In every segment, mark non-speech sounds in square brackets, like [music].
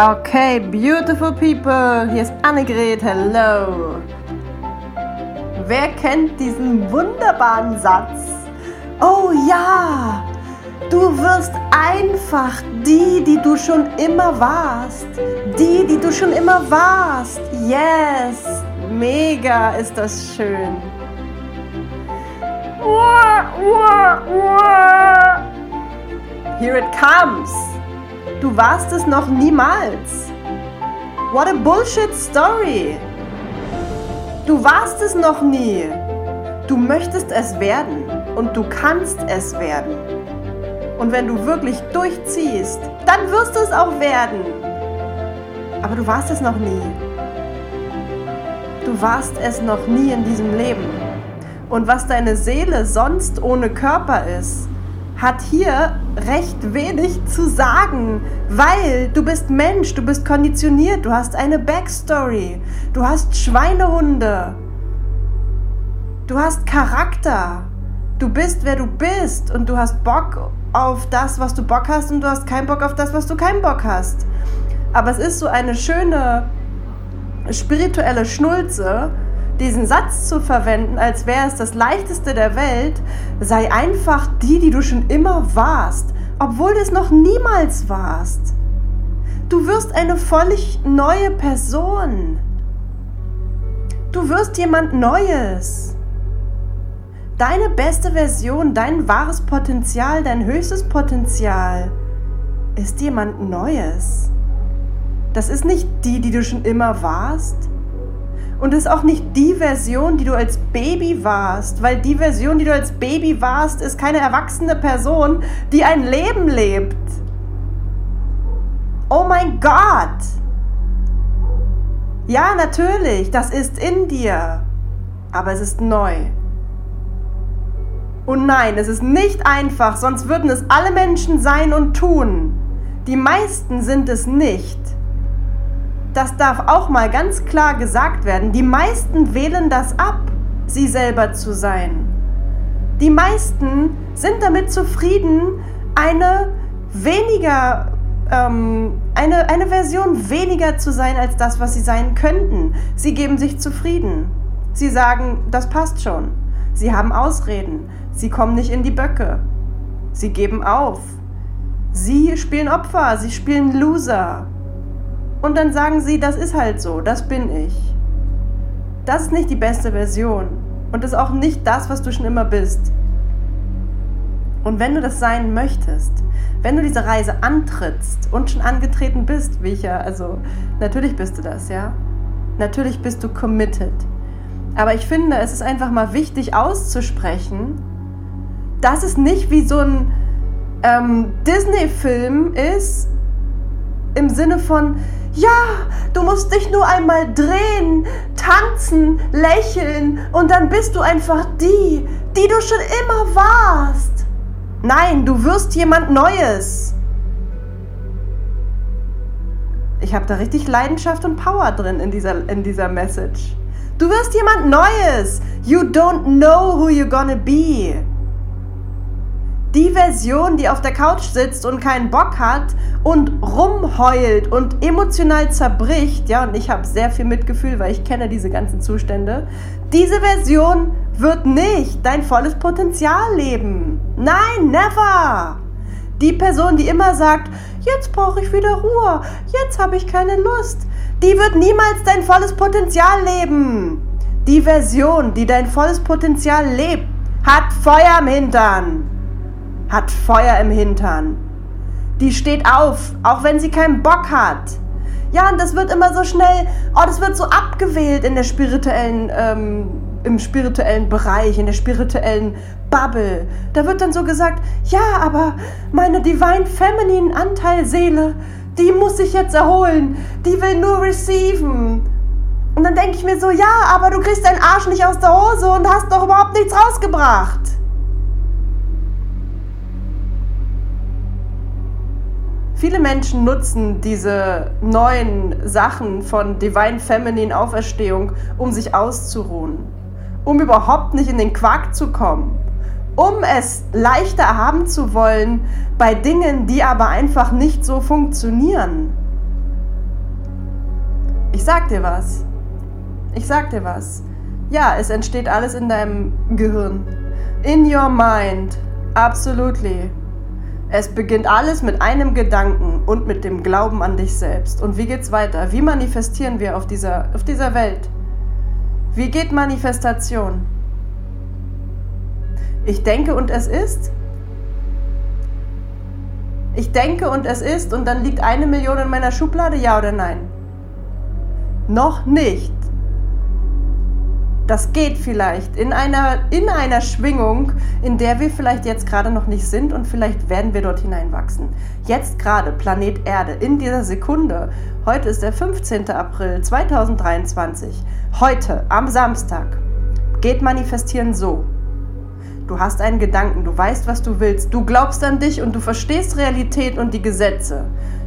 Okay, beautiful people, hier ist Annegret, hello. Wer kennt diesen wunderbaren Satz? Oh ja, du wirst einfach die, die du schon immer warst. Die, die du schon immer warst. Yes, mega ist das schön. Here it comes. Du warst es noch niemals. What a bullshit story. Du warst es noch nie. Du möchtest es werden und du kannst es werden. Und wenn du wirklich durchziehst, dann wirst du es auch werden. Aber du warst es noch nie. Du warst es noch nie in diesem Leben. Und was deine Seele sonst ohne Körper ist, hat hier recht wenig zu sagen, weil du bist Mensch, du bist konditioniert, du hast eine Backstory, du hast Schweinehunde, du hast Charakter, du bist wer du bist und du hast Bock auf das, was du Bock hast und du hast keinen Bock auf das, was du keinen Bock hast. Aber es ist so eine schöne spirituelle Schnulze, diesen Satz zu verwenden, als wäre es das leichteste der Welt, sei einfach die, die du schon immer warst, obwohl du es noch niemals warst. Du wirst eine völlig neue Person. Du wirst jemand Neues. Deine beste Version, dein wahres Potenzial, dein höchstes Potenzial ist jemand Neues. Das ist nicht die, die du schon immer warst. Und es ist auch nicht die Version, die du als Baby warst, weil die Version, die du als Baby warst, ist keine erwachsene Person, die ein Leben lebt. Oh mein Gott! Ja, natürlich, das ist in dir, aber es ist neu. Und nein, es ist nicht einfach, sonst würden es alle Menschen sein und tun. Die meisten sind es nicht das darf auch mal ganz klar gesagt werden, die meisten wählen das ab, sie selber zu sein. Die meisten sind damit zufrieden, eine weniger, ähm, eine, eine Version weniger zu sein als das, was sie sein könnten. Sie geben sich zufrieden. Sie sagen, das passt schon. Sie haben Ausreden. Sie kommen nicht in die Böcke. Sie geben auf. Sie spielen Opfer. Sie spielen Loser. Und dann sagen sie, das ist halt so, das bin ich. Das ist nicht die beste Version. Und das ist auch nicht das, was du schon immer bist. Und wenn du das sein möchtest, wenn du diese Reise antrittst und schon angetreten bist, wie ich ja, also natürlich bist du das, ja. Natürlich bist du committed. Aber ich finde, es ist einfach mal wichtig auszusprechen, dass es nicht wie so ein ähm, Disney-Film ist, im Sinne von, ja, du musst dich nur einmal drehen, tanzen, lächeln und dann bist du einfach die, die du schon immer warst. Nein, du wirst jemand Neues. Ich habe da richtig Leidenschaft und Power drin in dieser, in dieser Message. Du wirst jemand Neues. You don't know who you're gonna be die Version, die auf der Couch sitzt und keinen Bock hat und rumheult und emotional zerbricht, ja, und ich habe sehr viel Mitgefühl, weil ich kenne diese ganzen Zustände, diese Version wird nicht dein volles Potenzial leben. Nein, never! Die Person, die immer sagt, jetzt brauche ich wieder Ruhe, jetzt habe ich keine Lust, die wird niemals dein volles Potenzial leben. Die Version, die dein volles Potenzial lebt, hat Feuer im Hintern hat Feuer im Hintern. Die steht auf, auch wenn sie keinen Bock hat. Ja, und das wird immer so schnell, oh, das wird so abgewählt in der spirituellen, ähm, im spirituellen Bereich, in der spirituellen Bubble. Da wird dann so gesagt, ja, aber meine Divine Feminine Anteilseele, die muss sich jetzt erholen, die will nur receiven. Und dann denke ich mir so, ja, aber du kriegst deinen Arsch nicht aus der Hose und hast doch überhaupt nichts rausgebracht. Viele Menschen nutzen diese neuen Sachen von Divine Feminine Auferstehung, um sich auszuruhen, um überhaupt nicht in den Quark zu kommen, um es leichter haben zu wollen bei Dingen, die aber einfach nicht so funktionieren. Ich sag dir was. Ich sag dir was. Ja, es entsteht alles in deinem Gehirn. In your mind. Absolutely. Es beginnt alles mit einem Gedanken und mit dem Glauben an dich selbst. Und wie geht's weiter? Wie manifestieren wir auf dieser, auf dieser Welt? Wie geht Manifestation? Ich denke und es ist. Ich denke und es ist und dann liegt eine Million in meiner Schublade, ja oder nein? Noch nicht. Das geht vielleicht in einer, in einer Schwingung, in der wir vielleicht jetzt gerade noch nicht sind und vielleicht werden wir dort hineinwachsen. Jetzt gerade, Planet Erde, in dieser Sekunde. Heute ist der 15. April 2023. Heute, am Samstag, geht manifestieren so. Du hast einen Gedanken, du weißt, was du willst, du glaubst an dich und du verstehst Realität und die Gesetze.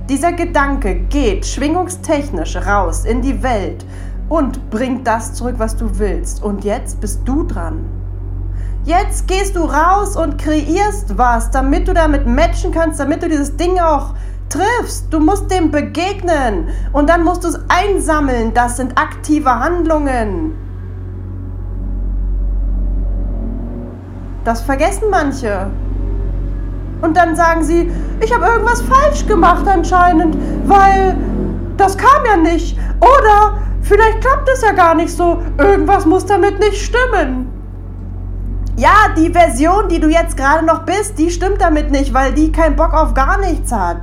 Dieser Gedanke geht schwingungstechnisch raus in die Welt und bringt das zurück, was du willst. Und jetzt bist du dran. Jetzt gehst du raus und kreierst was, damit du damit matchen kannst, damit du dieses Ding auch triffst. Du musst dem begegnen und dann musst du es einsammeln. Das sind aktive Handlungen. Das vergessen manche. Und dann sagen sie, ich habe irgendwas falsch gemacht anscheinend, weil das kam ja nicht. Oder Vielleicht klappt es ja gar nicht so. Irgendwas muss damit nicht stimmen. Ja, die Version, die du jetzt gerade noch bist, die stimmt damit nicht, weil die keinen Bock auf gar nichts hat.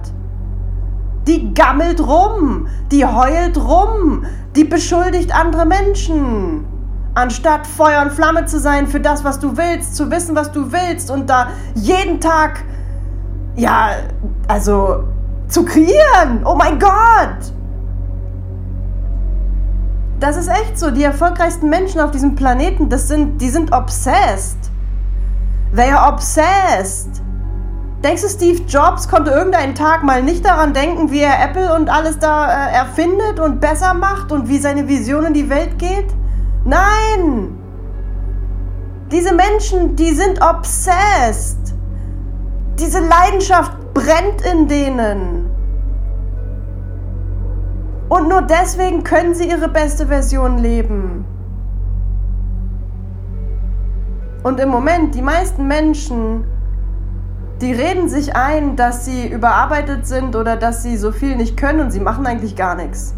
Die gammelt rum, die heult rum, die beschuldigt andere Menschen. Anstatt Feuer und Flamme zu sein für das, was du willst, zu wissen, was du willst und da jeden Tag, ja, also zu kreieren. Oh mein Gott! Das ist echt so. Die erfolgreichsten Menschen auf diesem Planeten, das sind, die sind obsessed. They are obsessed. Denkst du, Steve Jobs konnte irgendeinen Tag mal nicht daran denken, wie er Apple und alles da äh, erfindet und besser macht und wie seine Vision in die Welt geht? Nein! Diese Menschen, die sind obsessed. Diese Leidenschaft brennt in denen. Und nur deswegen können sie ihre beste Version leben. Und im Moment, die meisten Menschen, die reden sich ein, dass sie überarbeitet sind oder dass sie so viel nicht können und sie machen eigentlich gar nichts.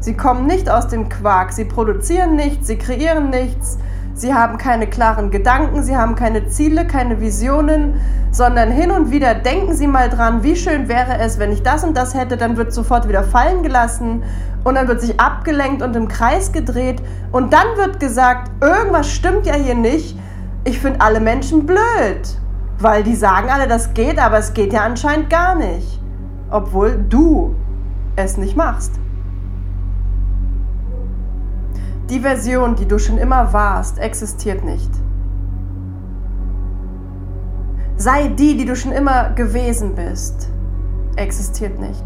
Sie kommen nicht aus dem Quark, sie produzieren nichts, sie kreieren nichts, Sie haben keine klaren Gedanken, sie haben keine Ziele, keine Visionen, sondern hin und wieder denken Sie mal dran, wie schön wäre es, wenn ich das und das hätte, dann wird sofort wieder fallen gelassen und dann wird sich abgelenkt und im Kreis gedreht und dann wird gesagt, irgendwas stimmt ja hier nicht. Ich finde alle Menschen blöd, weil die sagen alle, das geht, aber es geht ja anscheinend gar nicht, obwohl du es nicht machst. Die Version, die du schon immer warst, existiert nicht. Sei die, die du schon immer gewesen bist, existiert nicht.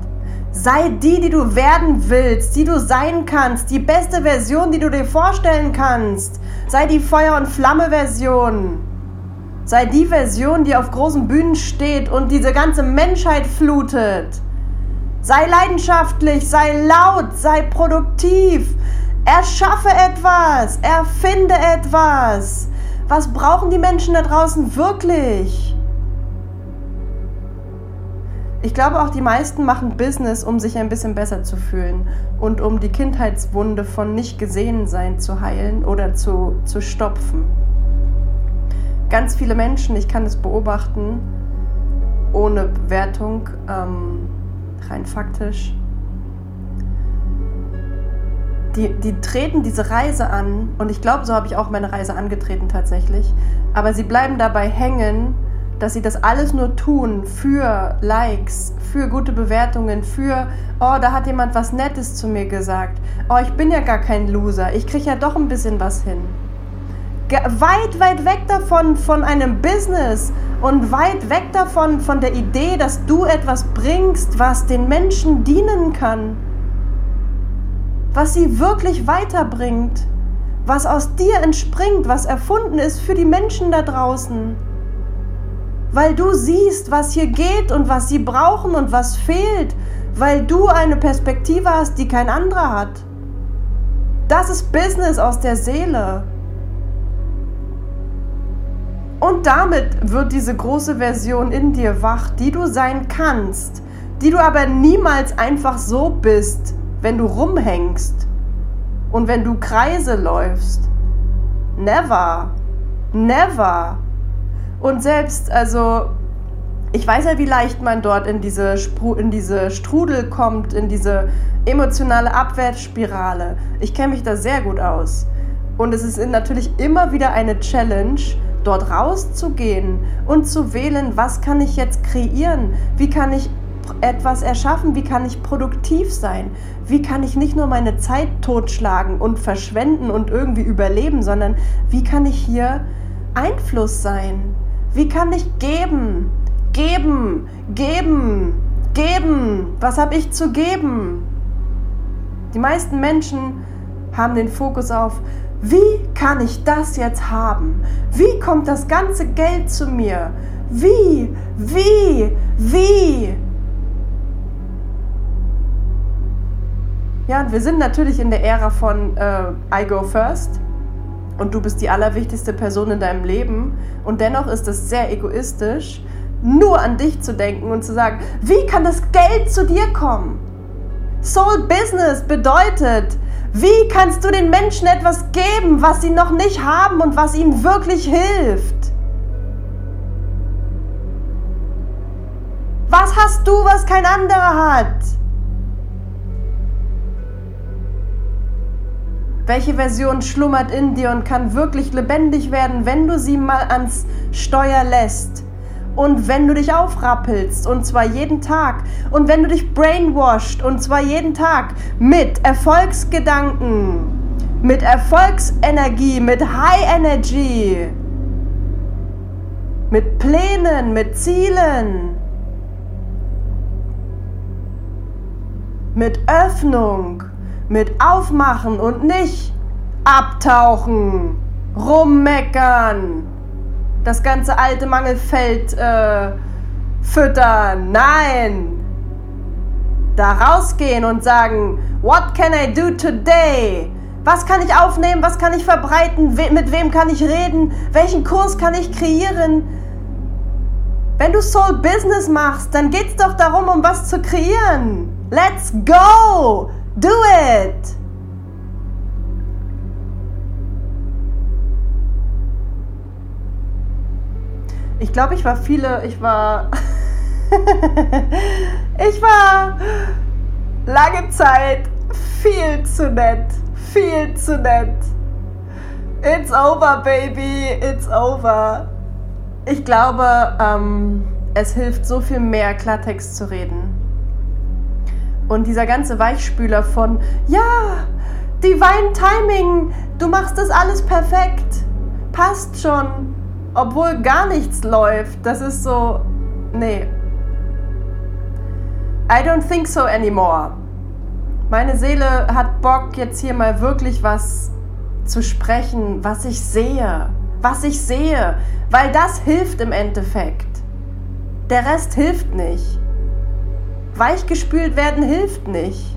Sei die, die du werden willst, die du sein kannst, die beste Version, die du dir vorstellen kannst. Sei die Feuer- und Flamme-Version. Sei die Version, die auf großen Bühnen steht und diese ganze Menschheit flutet. Sei leidenschaftlich, sei laut, sei produktiv, Erschaffe etwas, erfinde etwas. Was brauchen die Menschen da draußen wirklich? Ich glaube auch die meisten machen Business, um sich ein bisschen besser zu fühlen und um die Kindheitswunde von nicht gesehen sein zu heilen oder zu, zu stopfen. Ganz viele Menschen, ich kann es beobachten, ohne Bewertung, ähm, rein faktisch, die, die treten diese Reise an und ich glaube, so habe ich auch meine Reise angetreten tatsächlich. Aber sie bleiben dabei hängen, dass sie das alles nur tun für Likes, für gute Bewertungen, für, oh, da hat jemand was Nettes zu mir gesagt. Oh, ich bin ja gar kein Loser, ich kriege ja doch ein bisschen was hin. Weit, weit weg davon von einem Business und weit weg davon von der Idee, dass du etwas bringst, was den Menschen dienen kann was sie wirklich weiterbringt, was aus dir entspringt, was erfunden ist für die Menschen da draußen. Weil du siehst, was hier geht und was sie brauchen und was fehlt, weil du eine Perspektive hast, die kein anderer hat. Das ist Business aus der Seele. Und damit wird diese große Version in dir wach, die du sein kannst, die du aber niemals einfach so bist, wenn du rumhängst und wenn du Kreise läufst. Never. Never. Und selbst, also, ich weiß ja, wie leicht man dort in diese, Spru in diese Strudel kommt, in diese emotionale Abwärtsspirale. Ich kenne mich da sehr gut aus. Und es ist natürlich immer wieder eine Challenge, dort rauszugehen und zu wählen, was kann ich jetzt kreieren, wie kann ich etwas erschaffen, wie kann ich produktiv sein, wie kann ich nicht nur meine Zeit totschlagen und verschwenden und irgendwie überleben, sondern wie kann ich hier Einfluss sein, wie kann ich geben, geben, geben, geben, was habe ich zu geben. Die meisten Menschen haben den Fokus auf, wie kann ich das jetzt haben? Wie kommt das ganze Geld zu mir? Wie? Wie? Wie? Ja, und wir sind natürlich in der Ära von äh, I go first und du bist die allerwichtigste Person in deinem Leben und dennoch ist es sehr egoistisch, nur an dich zu denken und zu sagen, wie kann das Geld zu dir kommen? Soul Business bedeutet, wie kannst du den Menschen etwas geben, was sie noch nicht haben und was ihnen wirklich hilft? Was hast du, was kein anderer hat? Welche Version schlummert in dir und kann wirklich lebendig werden, wenn du sie mal ans Steuer lässt? Und wenn du dich aufrappelst, und zwar jeden Tag, und wenn du dich brainwashed, und zwar jeden Tag, mit Erfolgsgedanken, mit Erfolgsenergie, mit High Energy, mit Plänen, mit Zielen, mit Öffnung, mit Aufmachen und nicht abtauchen, rummeckern das ganze alte Mangelfeld äh, füttern. Nein! Da rausgehen und sagen, what can I do today? Was kann ich aufnehmen? Was kann ich verbreiten? mit wem kann ich reden? Welchen Kurs kann ich kreieren? Wenn du Soul Business machst, dann geht es doch darum, um was zu kreieren. Let's go! Do it! Ich glaube, ich war viele, ich war, [laughs] ich war lange Zeit viel zu nett, viel zu nett. It's over, baby, it's over. Ich glaube, ähm, es hilft so viel mehr, Klartext zu reden. Und dieser ganze Weichspüler von, ja, Divine Timing, du machst das alles perfekt, passt schon, obwohl gar nichts läuft. Das ist so, nee. I don't think so anymore. Meine Seele hat Bock, jetzt hier mal wirklich was zu sprechen, was ich sehe. Was ich sehe. Weil das hilft im Endeffekt. Der Rest hilft nicht. Weichgespült werden hilft nicht.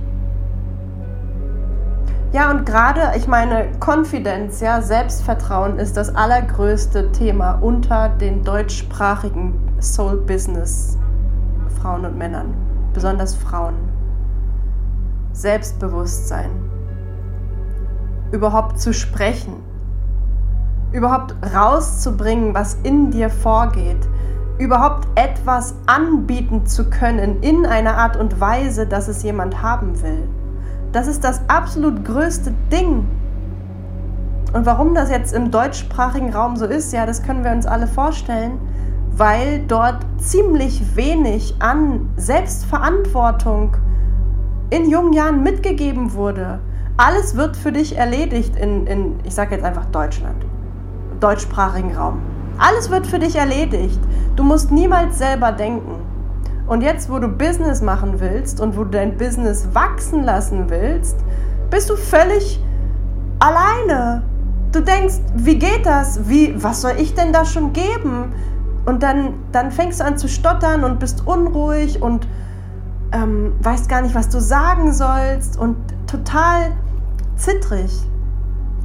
Ja, und gerade, ich meine, Konfidenz, ja, Selbstvertrauen ist das allergrößte Thema unter den deutschsprachigen Soul Business Frauen und Männern, besonders Frauen. Selbstbewusstsein. Überhaupt zu sprechen. Überhaupt rauszubringen, was in dir vorgeht. Überhaupt etwas anbieten zu können in einer Art und Weise, dass es jemand haben will. Das ist das absolut größte Ding. Und warum das jetzt im deutschsprachigen Raum so ist, ja, das können wir uns alle vorstellen, weil dort ziemlich wenig an Selbstverantwortung in jungen Jahren mitgegeben wurde. Alles wird für dich erledigt in, in ich sage jetzt einfach Deutschland, deutschsprachigen Raum. Alles wird für dich erledigt. Du musst niemals selber denken. Und jetzt, wo du Business machen willst und wo du dein Business wachsen lassen willst, bist du völlig alleine. Du denkst, wie geht das? Wie, was soll ich denn da schon geben? Und dann, dann fängst du an zu stottern und bist unruhig und ähm, weißt gar nicht, was du sagen sollst und total zittrig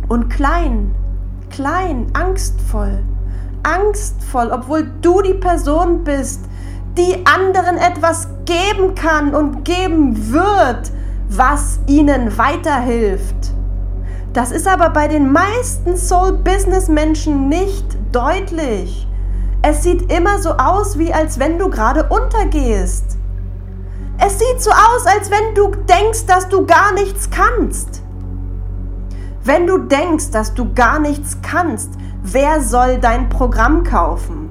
und klein, klein, angstvoll, angstvoll, obwohl du die Person bist, die anderen etwas geben kann und geben wird, was ihnen weiterhilft. Das ist aber bei den meisten Soul-Business-Menschen nicht deutlich. Es sieht immer so aus, wie als wenn du gerade untergehst. Es sieht so aus, als wenn du denkst, dass du gar nichts kannst. Wenn du denkst, dass du gar nichts kannst, wer soll dein Programm kaufen?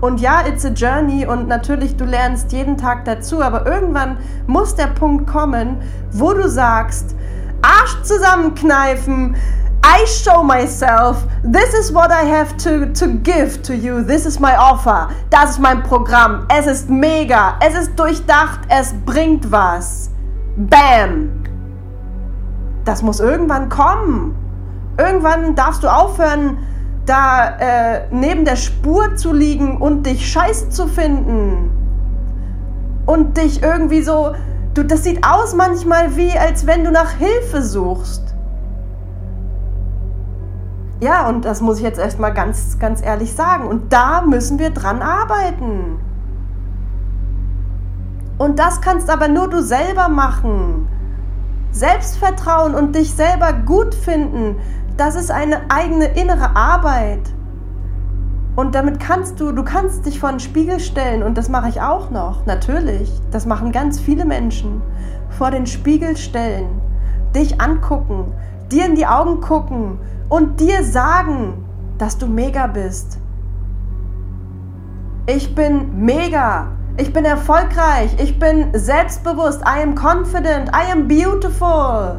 Und ja, it's a journey und natürlich, du lernst jeden Tag dazu, aber irgendwann muss der Punkt kommen, wo du sagst, Arsch zusammenkneifen, I show myself, this is what I have to, to give to you, this is my offer, das ist mein Programm, es ist mega, es ist durchdacht, es bringt was. Bam! Das muss irgendwann kommen. Irgendwann darfst du aufhören, da äh, neben der Spur zu liegen und dich scheiße zu finden. Und dich irgendwie so, du, das sieht aus manchmal wie, als wenn du nach Hilfe suchst. Ja, und das muss ich jetzt erstmal ganz, ganz ehrlich sagen. Und da müssen wir dran arbeiten. Und das kannst aber nur du selber machen. Selbstvertrauen und dich selber gut finden, das ist eine eigene innere Arbeit. Und damit kannst du, du kannst dich vor den Spiegel stellen und das mache ich auch noch, natürlich. Das machen ganz viele Menschen. Vor den Spiegel stellen, dich angucken, dir in die Augen gucken und dir sagen, dass du mega bist. Ich bin mega. Ich bin erfolgreich. Ich bin selbstbewusst. I am confident. I am beautiful.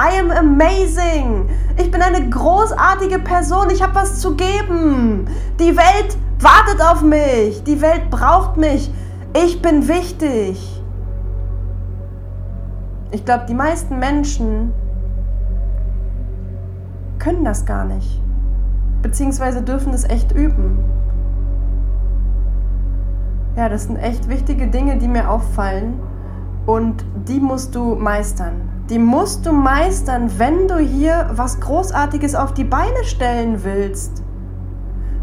I am amazing. Ich bin eine großartige Person. Ich habe was zu geben. Die Welt wartet auf mich. Die Welt braucht mich. Ich bin wichtig. Ich glaube, die meisten Menschen können das gar nicht. Beziehungsweise dürfen es echt üben. Ja, das sind echt wichtige Dinge, die mir auffallen und die musst du meistern. Die musst du meistern, wenn du hier was Großartiges auf die Beine stellen willst.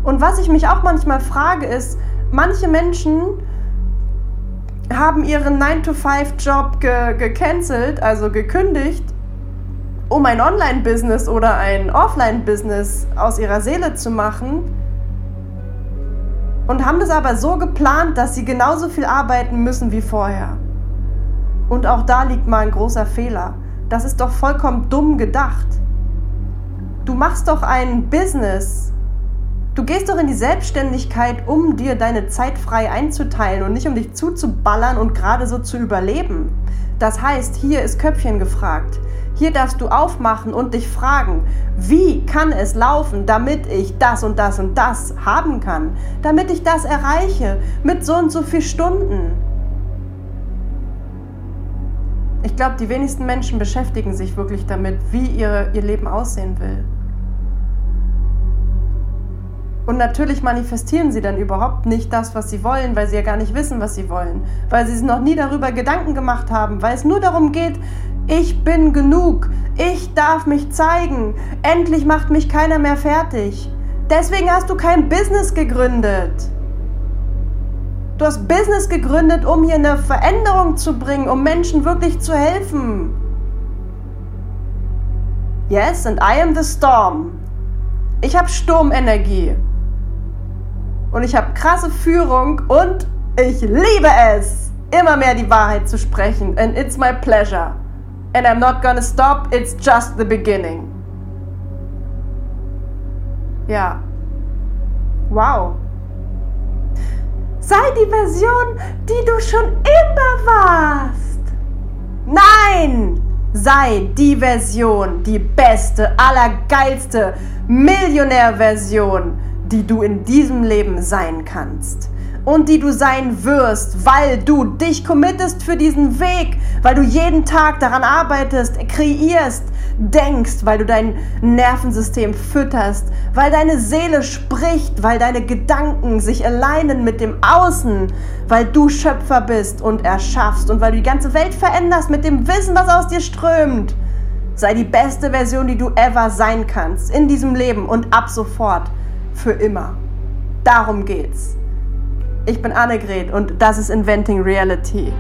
Und was ich mich auch manchmal frage ist, manche Menschen haben ihren 9-to-5-Job ge gecancelt, also gekündigt, um ein Online-Business oder ein Offline-Business aus ihrer Seele zu machen und haben das aber so geplant, dass sie genauso viel arbeiten müssen wie vorher. Und auch da liegt mal ein großer Fehler. Das ist doch vollkommen dumm gedacht. Du machst doch ein Business. Du gehst doch in die Selbstständigkeit, um dir deine Zeit frei einzuteilen und nicht um dich zuzuballern und gerade so zu überleben. Das heißt, hier ist Köpfchen gefragt. Hier darfst du aufmachen und dich fragen, wie kann es laufen, damit ich das und das und das haben kann, damit ich das erreiche mit so und so viel Stunden. Ich glaube, die wenigsten Menschen beschäftigen sich wirklich damit, wie ihre, ihr Leben aussehen will. Und natürlich manifestieren sie dann überhaupt nicht das, was sie wollen, weil sie ja gar nicht wissen, was sie wollen, weil sie sich noch nie darüber Gedanken gemacht haben, weil es nur darum geht, ich bin genug. Ich darf mich zeigen. Endlich macht mich keiner mehr fertig. Deswegen hast du kein Business gegründet. Du hast Business gegründet, um hier eine Veränderung zu bringen, um Menschen wirklich zu helfen. Yes, and I am the storm. Ich habe Sturmenergie. Und ich habe krasse Führung und ich liebe es, immer mehr die Wahrheit zu sprechen. And it's my pleasure and I'm not gonna stop, it's just the beginning. Ja. Wow. Sei die Version, die du schon immer warst. Nein! Sei die Version, die beste, allergeilste Millionärversion, die du in diesem Leben sein kannst und die du sein wirst, weil du dich committest für diesen Weg, weil du jeden Tag daran arbeitest, kreierst, denkst, weil du dein Nervensystem fütterst, weil deine Seele spricht, weil deine Gedanken sich alleinen mit dem Außen, weil du Schöpfer bist und erschaffst und weil du die ganze Welt veränderst mit dem Wissen, was aus dir strömt. Sei die beste Version, die du ever sein kannst in diesem Leben und ab sofort für immer. Darum geht's. Ich bin Annegret und das ist Inventing Reality.